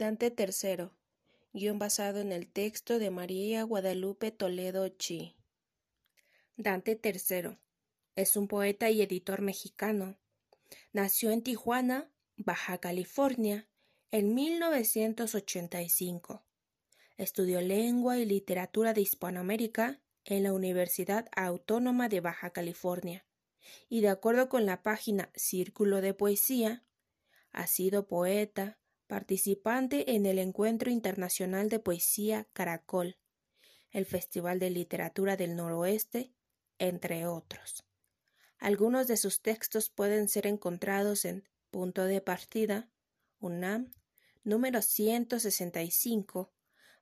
Dante III, guion basado en el texto de María Guadalupe Toledo Chi. Dante III es un poeta y editor mexicano. Nació en Tijuana, Baja California, en 1985. Estudió lengua y literatura de Hispanoamérica en la Universidad Autónoma de Baja California y de acuerdo con la página Círculo de Poesía, ha sido poeta, participante en el Encuentro Internacional de Poesía Caracol, el Festival de Literatura del Noroeste, entre otros. Algunos de sus textos pueden ser encontrados en Punto de Partida, UNAM, número 165,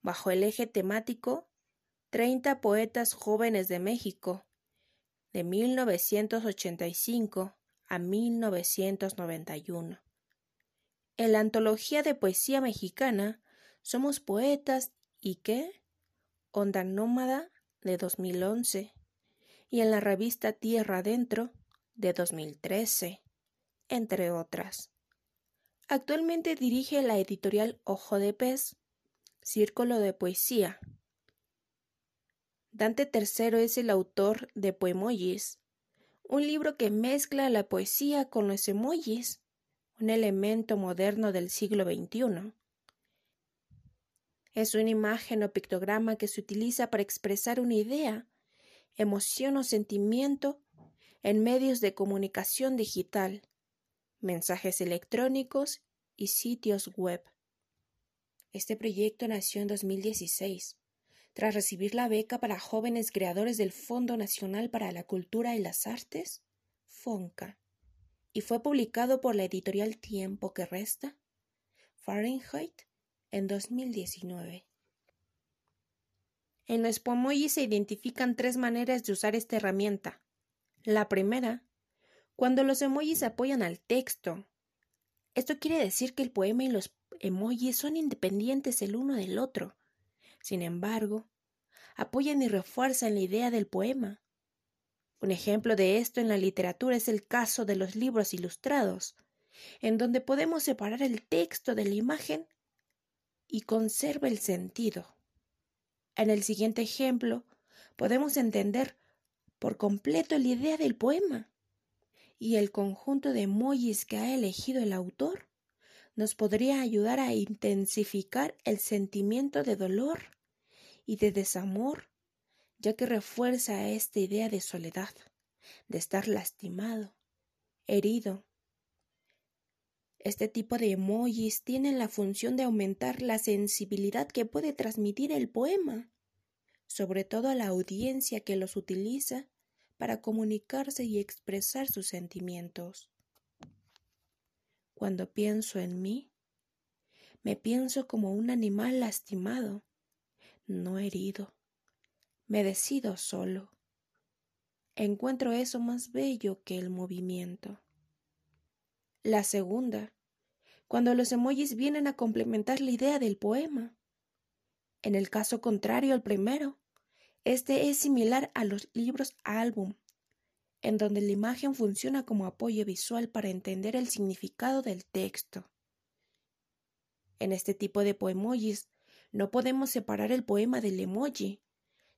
bajo el eje temático 30 Poetas Jóvenes de México, de 1985 a 1991. En la antología de poesía mexicana Somos Poetas y qué? Onda Nómada de 2011 y en la revista Tierra Adentro de 2013, entre otras. Actualmente dirige la editorial Ojo de Pez, Círculo de Poesía. Dante III es el autor de Poemojis, un libro que mezcla la poesía con los emojis un elemento moderno del siglo XXI. Es una imagen o pictograma que se utiliza para expresar una idea, emoción o sentimiento en medios de comunicación digital, mensajes electrónicos y sitios web. Este proyecto nació en 2016, tras recibir la beca para jóvenes creadores del Fondo Nacional para la Cultura y las Artes, FONCA y fue publicado por la editorial Tiempo que Resta, Fahrenheit, en 2019. En los Pomoyi se identifican tres maneras de usar esta herramienta. La primera, cuando los emojis apoyan al texto. Esto quiere decir que el poema y los emojis son independientes el uno del otro. Sin embargo, apoyan y refuerzan la idea del poema. Un ejemplo de esto en la literatura es el caso de los libros ilustrados, en donde podemos separar el texto de la imagen y conserva el sentido. En el siguiente ejemplo, podemos entender por completo la idea del poema y el conjunto de emojis que ha elegido el autor nos podría ayudar a intensificar el sentimiento de dolor y de desamor ya que refuerza esta idea de soledad, de estar lastimado, herido. Este tipo de emojis tienen la función de aumentar la sensibilidad que puede transmitir el poema, sobre todo a la audiencia que los utiliza para comunicarse y expresar sus sentimientos. Cuando pienso en mí, me pienso como un animal lastimado, no herido me decido solo. Encuentro eso más bello que el movimiento. La segunda, cuando los emojis vienen a complementar la idea del poema. En el caso contrario al primero, este es similar a los libros álbum, en donde la imagen funciona como apoyo visual para entender el significado del texto. En este tipo de poemojis no podemos separar el poema del emoji,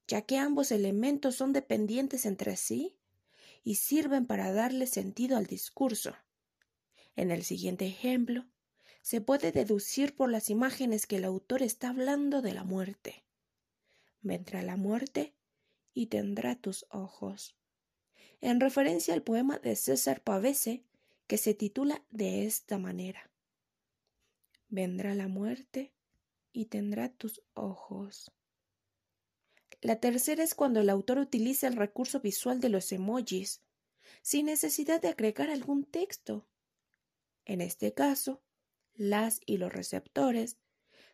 ya que ambos elementos son dependientes entre sí y sirven para darle sentido al discurso. En el siguiente ejemplo, se puede deducir por las imágenes que el autor está hablando de la muerte. Vendrá la muerte y tendrá tus ojos. En referencia al poema de César Pavese, que se titula de esta manera. Vendrá la muerte y tendrá tus ojos. La tercera es cuando el autor utiliza el recurso visual de los emojis, sin necesidad de agregar algún texto. En este caso, las y los receptores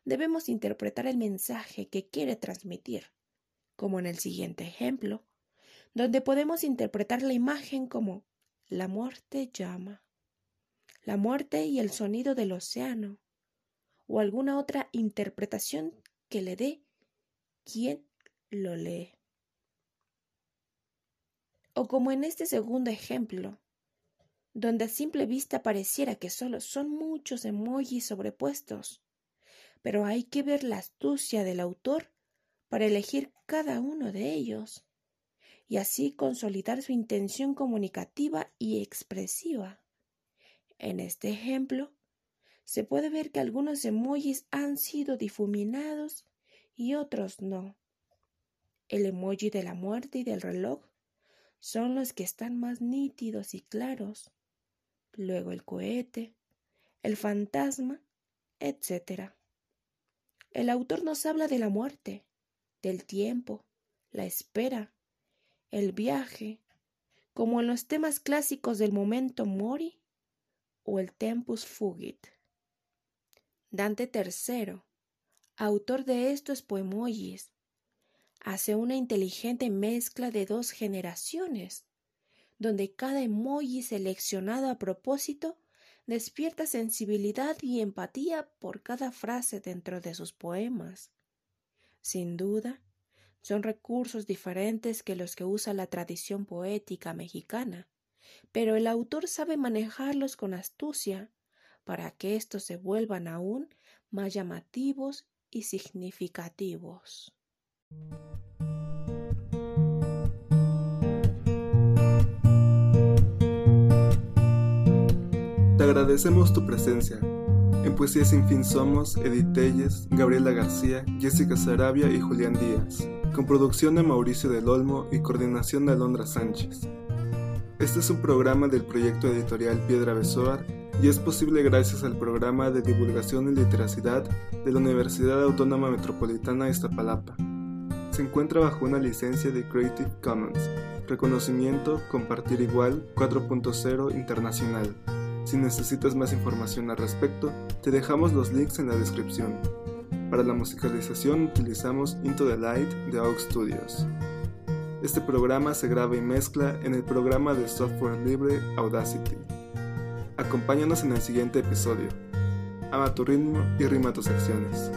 debemos interpretar el mensaje que quiere transmitir, como en el siguiente ejemplo, donde podemos interpretar la imagen como la muerte llama, la muerte y el sonido del océano, o alguna otra interpretación que le dé quien lo lee. O como en este segundo ejemplo, donde a simple vista pareciera que solo son muchos emojis sobrepuestos, pero hay que ver la astucia del autor para elegir cada uno de ellos y así consolidar su intención comunicativa y expresiva. En este ejemplo, se puede ver que algunos emojis han sido difuminados y otros no. El emoji de la muerte y del reloj son los que están más nítidos y claros. Luego el cohete, el fantasma, etc. El autor nos habla de la muerte, del tiempo, la espera, el viaje, como en los temas clásicos del momento mori o el tempus fugit. Dante III, autor de estos poemojis, hace una inteligente mezcla de dos generaciones, donde cada emoji seleccionado a propósito despierta sensibilidad y empatía por cada frase dentro de sus poemas. Sin duda, son recursos diferentes que los que usa la tradición poética mexicana, pero el autor sabe manejarlos con astucia para que éstos se vuelvan aún más llamativos y significativos. Te agradecemos tu presencia. En Poesía Sin Fin somos Edith Telles, Gabriela García, Jessica Sarabia y Julián Díaz con producción de Mauricio del Olmo y coordinación de Alondra Sánchez. Este es un programa del proyecto editorial Piedra Besoar y es posible gracias al programa de divulgación y literacidad de la Universidad Autónoma Metropolitana de Iztapalapa. Se encuentra bajo una licencia de Creative Commons, reconocimiento Compartir Igual 4.0 Internacional. Si necesitas más información al respecto, te dejamos los links en la descripción. Para la musicalización utilizamos Into the Light de AUX Studios. Este programa se graba y mezcla en el programa de software libre Audacity. Acompáñanos en el siguiente episodio. Ama tu ritmo y rima tus acciones.